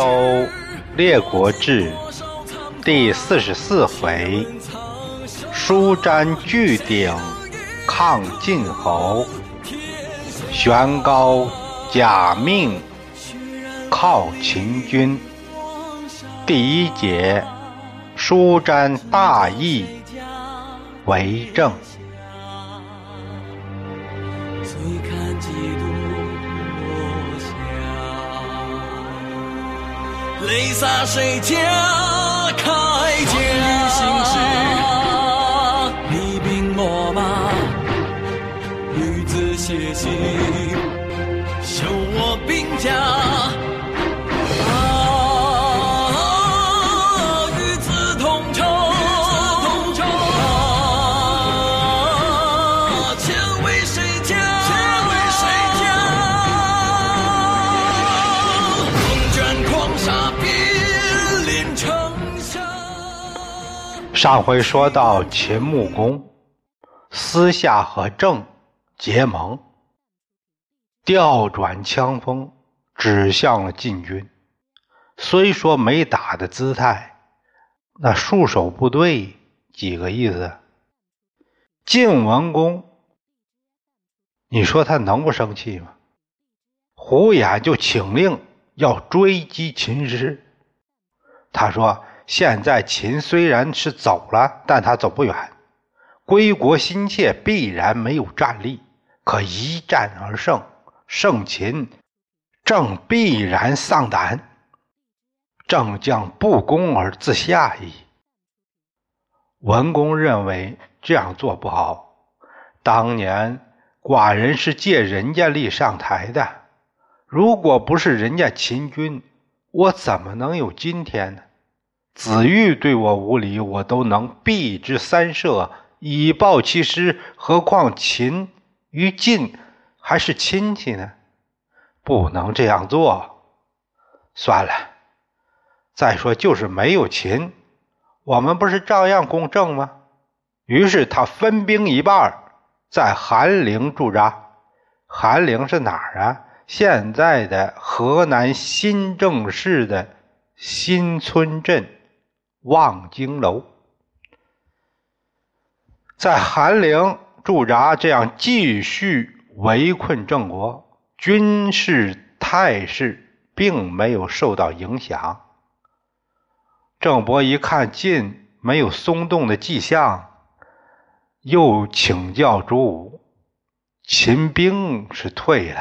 周列国志第四十四回：书瞻巨鼎抗晋侯，玄高假命靠秦军。第一节：书瞻大义为政。泪洒谁家铠甲？你兵我马，女子写信，修我兵家。上回说到秦穆公私下和郑结盟，调转枪锋指向了晋军。虽说没打的姿态，那戍守部队几个意思？晋文公，你说他能不生气吗？胡衍就请令要追击秦师。他说。现在秦虽然是走了，但他走不远。归国心切，必然没有战力，可一战而胜，胜秦，正必然丧胆，正将不攻而自下矣。文公认为这样做不好。当年寡人是借人家力上台的，如果不是人家秦军，我怎么能有今天呢？子玉对我无礼，我都能避之三舍，以报其师。何况秦与晋还是亲戚呢？不能这样做。算了，再说就是没有秦，我们不是照样公正吗？于是他分兵一半，在韩陵驻扎。韩陵是哪儿啊？现在的河南新郑市的新村镇。望京楼，在韩陵驻扎，这样继续围困郑国，军事态势并没有受到影响。郑伯一看晋没有松动的迹象，又请教朱武：“秦兵是退了，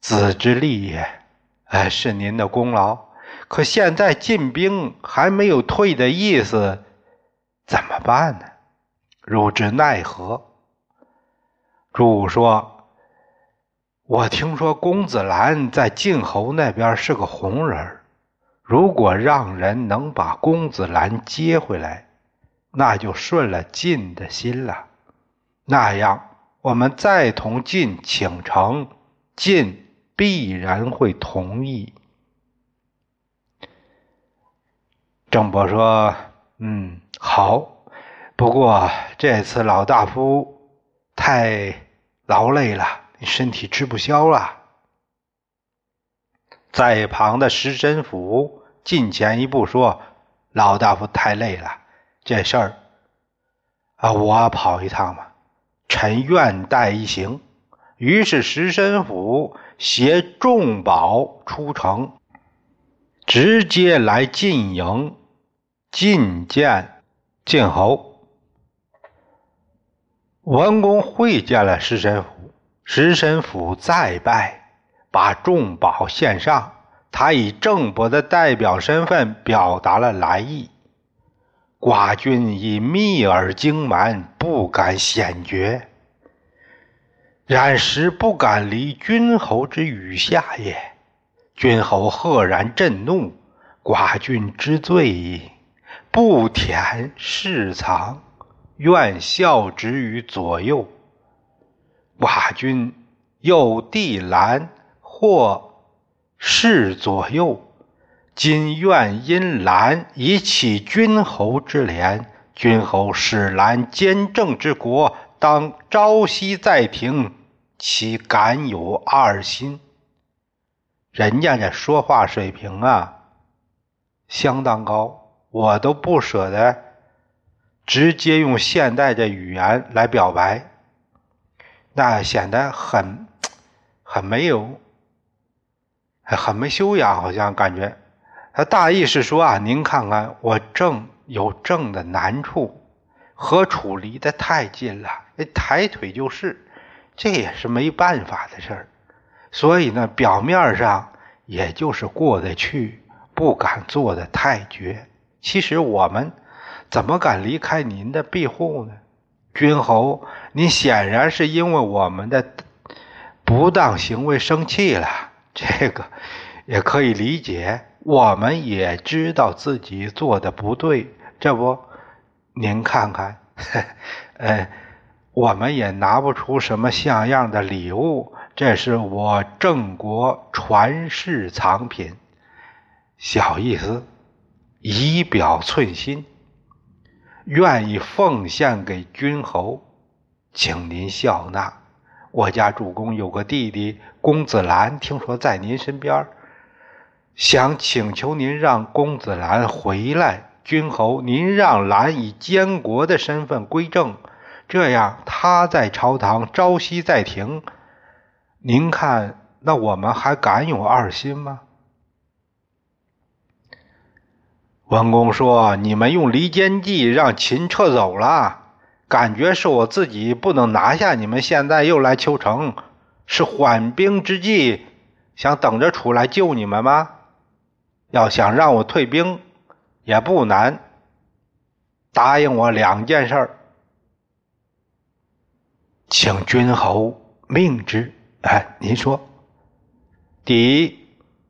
子之利也，哎，是您的功劳。”可现在晋兵还没有退的意思，怎么办呢？汝之奈何？朱武说：“我听说公子兰在晋侯那边是个红人如果让人能把公子兰接回来，那就顺了晋的心了。那样，我们再同晋请城，晋必然会同意。”郑伯说：“嗯，好。不过这次老大夫太劳累了，身体吃不消了。”在旁的石神甫近前一步说：“老大夫太累了，这事儿啊，我跑一趟吧。臣愿带一行。”于是石神甫携重宝出城，直接来晋营。觐见晋侯，文公会见了石神甫，石神甫再拜，把重宝献上。他以郑伯的代表身份表达了来意。寡君以密而经瞒，不敢显绝。然实不敢离君侯之羽下也。君侯赫然震怒，寡君之罪矣。不舔侍藏，愿效之于左右。寡君有地兰，或侍左右。今愿因兰以启君侯之廉。君侯使兰兼政之国，当朝夕在庭，岂敢有二心？人家这说话水平啊，相当高，我都不舍得直接用现代的语言来表白，那显得很 很没有，很没修养，好像感觉。他大意是说啊，您看看我正有正的难处，和处离得太近了，抬腿就是，这也是没办法的事儿。所以呢，表面上也就是过得去，不敢做的太绝。其实我们怎么敢离开您的庇护呢？君侯，您显然是因为我们的不当行为生气了，这个也可以理解。我们也知道自己做的不对，这不，您看看，呃，我们也拿不出什么像样的礼物。这是我郑国传世藏品，小意思，以表寸心，愿意奉献给君侯，请您笑纳。我家主公有个弟弟公子兰，听说在您身边，想请求您让公子兰回来。君侯，您让兰以监国的身份归政，这样他在朝堂，朝夕在庭。您看，那我们还敢有二心吗？文公说：“你们用离间计让秦撤走了，感觉是我自己不能拿下你们，现在又来求城，是缓兵之计，想等着出来救你们吗？要想让我退兵，也不难，答应我两件事，请君侯命之。”哎，您说，第一，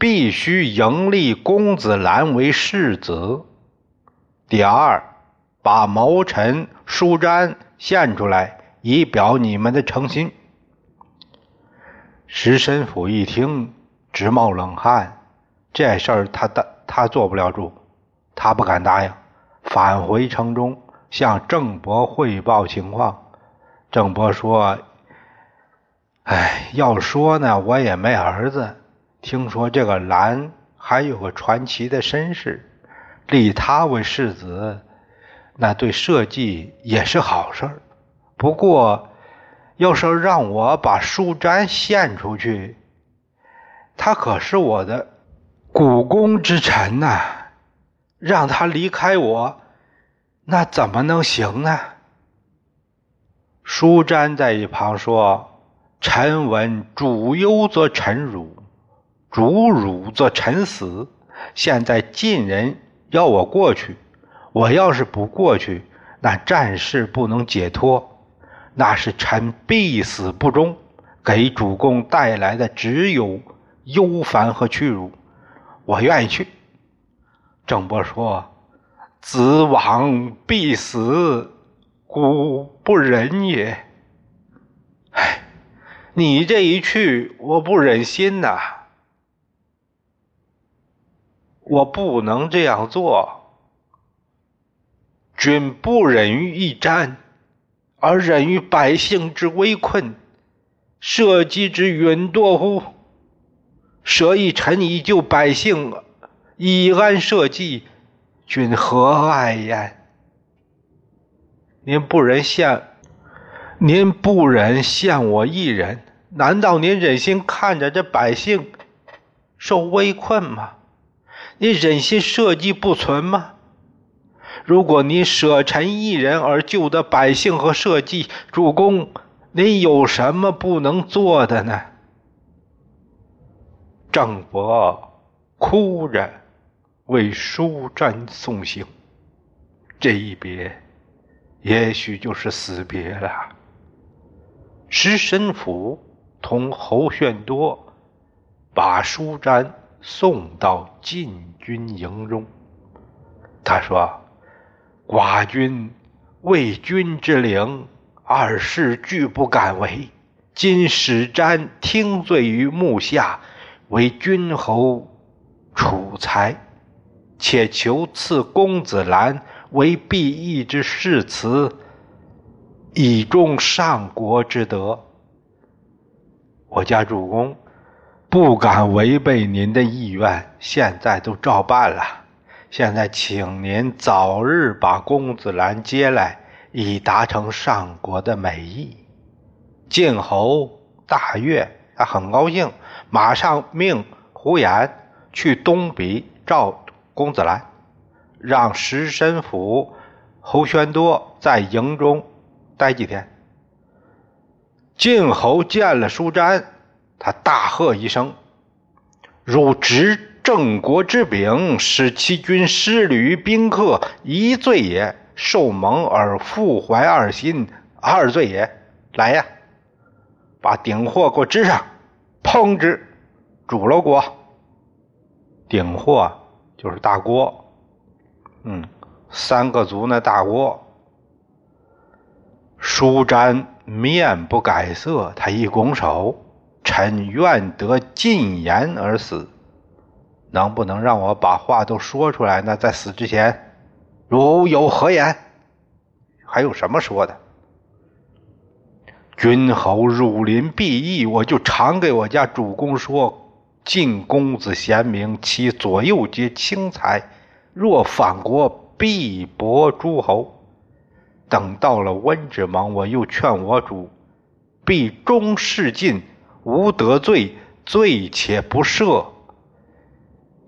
必须迎立公子兰为世子；第二，把谋臣舒詹献出来，以表你们的诚心。石申府一听，直冒冷汗，这事儿他他他做不了主，他不敢答应，返回城中向郑伯汇报情况。郑伯说。哎，要说呢，我也没儿子。听说这个兰还有个传奇的身世，立他为世子，那对社稷也是好事。不过，要是让我把舒詹献出去，他可是我的股肱之臣呐，让他离开我，那怎么能行呢？舒詹在一旁说。臣闻主忧则臣辱，主辱则臣死。现在晋人要我过去，我要是不过去，那战事不能解脱，那是臣必死不忠，给主公带来的只有忧烦和屈辱。我愿意去。郑伯说：“子往必死，孤不忍也。”你这一去，我不忍心呐！我不能这样做。君不忍于一战，而忍于百姓之危困，社稷之陨堕乎？舍一臣以救百姓，以安社稷，君何爱焉？您不忍献。您不忍陷我一人，难道您忍心看着这百姓受危困吗？你忍心社稷不存吗？如果你舍臣一人而救得百姓和社稷，主公，您有什么不能做的呢？郑伯哭着为舒瞻送行，这一别，也许就是死别了。石申府同侯炫多把舒瞻送到禁军营中。他说：“寡君为君之灵，二世俱不敢为。今使瞻听罪于目下，为君侯储才，且求赐公子兰为毕义之誓词。”以忠上国之德，我家主公不敢违背您的意愿，现在都照办了。现在，请您早日把公子兰接来，以达成上国的美意。晋侯大悦，他很高兴，马上命胡言去东比召公子兰，让石申府侯宣多在营中待几天。晋侯见了舒詹。他大喝一声：“汝执郑国之柄，使其军失旅宾客，一罪也；受蒙而复怀二心，二罪也。来呀，把鼎货给我支上，烹之，煮了锅。鼎货就是大锅，嗯，三个足那大锅。”舒詹面不改色，他一拱手。臣愿得进言而死，能不能让我把话都说出来呢？在死之前，如有何言？还有什么说的？君侯汝临必义，我就常给我家主公说：晋公子贤明，其左右皆轻才，若反国，必薄诸侯。等到了温之盟，我又劝我主，必忠事晋。无得罪，罪且不赦，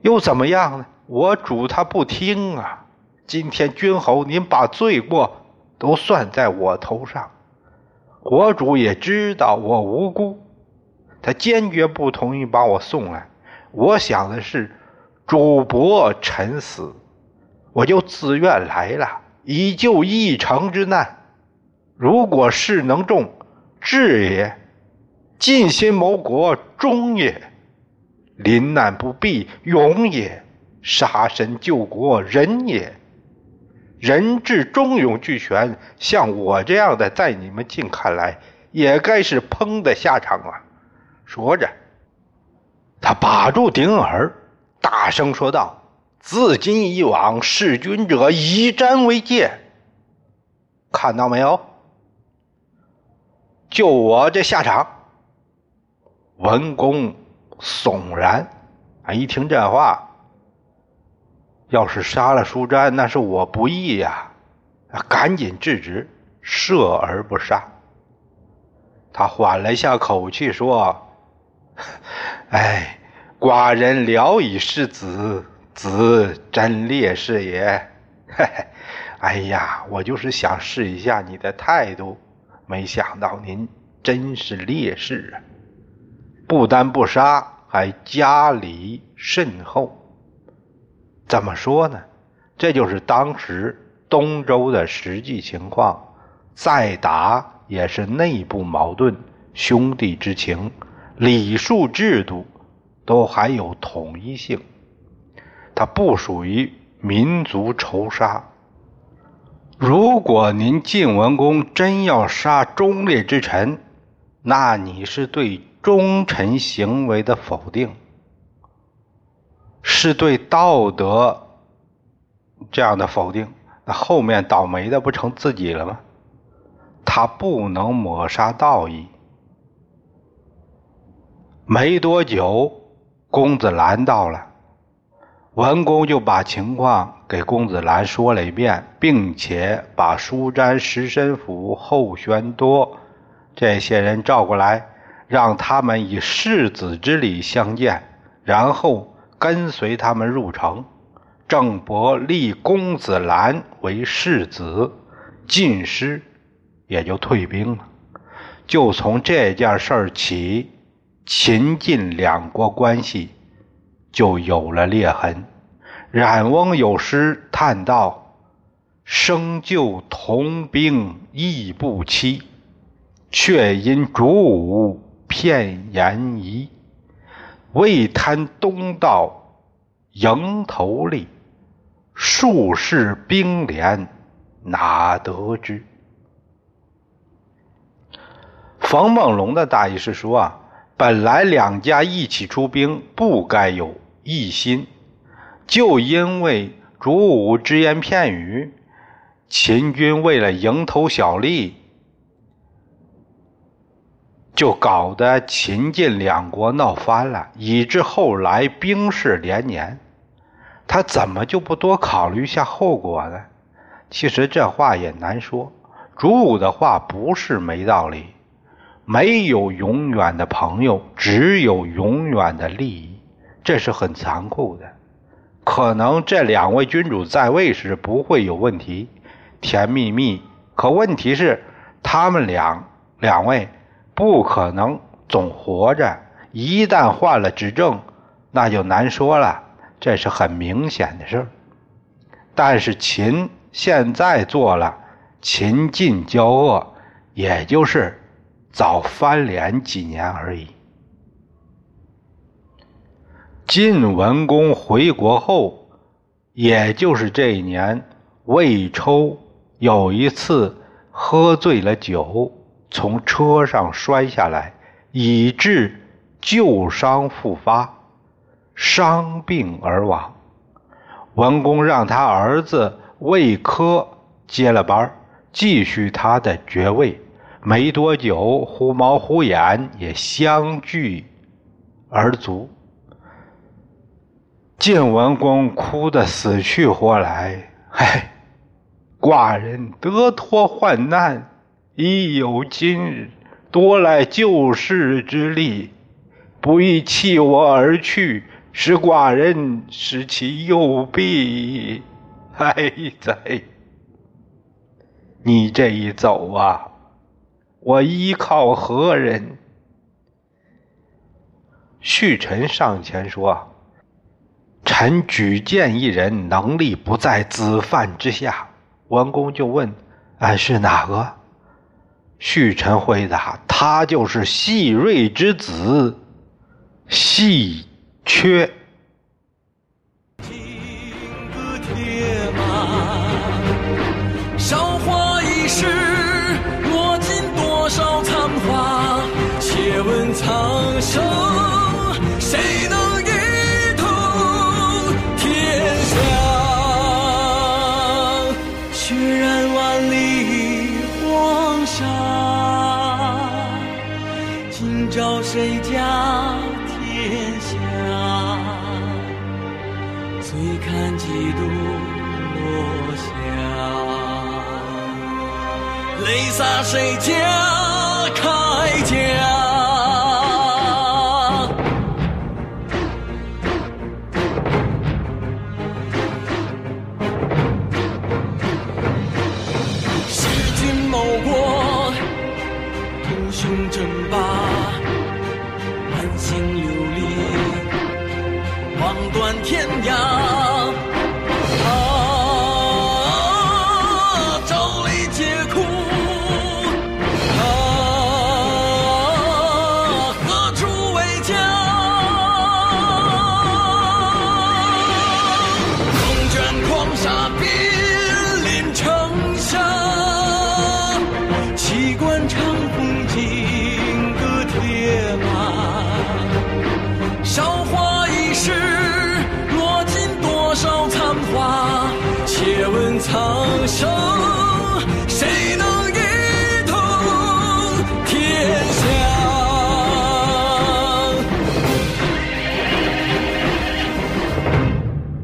又怎么样呢？我主他不听啊！今天君侯您把罪过都算在我头上，我主也知道我无辜，他坚决不同意把我送来。我想的是，主伯臣死，我就自愿来了，以救一城之难。如果事能重，治也。尽心谋国，忠也；临难不避，勇也；杀身救国，仁也。仁智忠勇俱全，像我这样的，在你们晋看来，也该是烹的下场啊！说着，他把住顶耳，大声说道：“自今以往，弑君者以斩为戒。看到没有？就我这下场。”文公悚然，啊！一听这话，要是杀了舒詹，那是我不义呀！赶紧制止，赦而不杀。他缓了一下口气说：“哎，寡人聊以失子，子真烈士也。嘿嘿，哎呀，我就是想试一下你的态度，没想到您真是烈士啊！”不但不杀，还加礼甚厚。怎么说呢？这就是当时东周的实际情况。再打也是内部矛盾、兄弟之情、礼数制度都还有统一性，它不属于民族仇杀。如果您晋文公真要杀忠烈之臣，那你是对。忠臣行为的否定，是对道德这样的否定。那后面倒霉的不成自己了吗？他不能抹杀道义。没多久，公子兰到了，文公就把情况给公子兰说了一遍，并且把舒詹、石申府、后玄多这些人召过来。让他们以世子之礼相见，然后跟随他们入城。郑伯立公子兰为世子，晋师也就退兵了。就从这件事儿起，秦晋两国关系就有了裂痕。冉翁有诗叹道：“生就同兵亦不欺，却因主武。”片言疑，未贪东道迎头利，数世兵连哪得知？冯梦龙的大意是说啊，本来两家一起出兵，不该有异心，就因为主武只言片语，秦军为了蝇头小利。就搞得秦晋两国闹翻了，以致后来兵事连年。他怎么就不多考虑一下后果呢？其实这话也难说。主武的话不是没道理。没有永远的朋友，只有永远的利益，这是很残酷的。可能这两位君主在位时不会有问题，甜蜜蜜。可问题是，他们两两位不可能总活着，一旦换了执政，那就难说了。这是很明显的事儿。但是秦现在做了秦晋交恶，也就是早翻脸几年而已。晋文公回国后，也就是这一年，魏抽有一次喝醉了酒，从车上摔下来，以致旧伤复发，伤病而亡。文公让他儿子魏科接了班，继续他的爵位。没多久，呼毛呼眼也相继而卒。晋文公哭得死去活来，唉，寡人得脱患难，已有今日，多赖救世之力，不宜弃我而去，使寡人失其右臂。哀哉！你这一走啊，我依靠何人？旭臣上前说。臣举荐一人，能力不在子犯之下。文公就问：“俺是哪个？”旭晨回答他就是细瑞之子细缺金戈铁马韶华已逝泪洒谁家铠甲？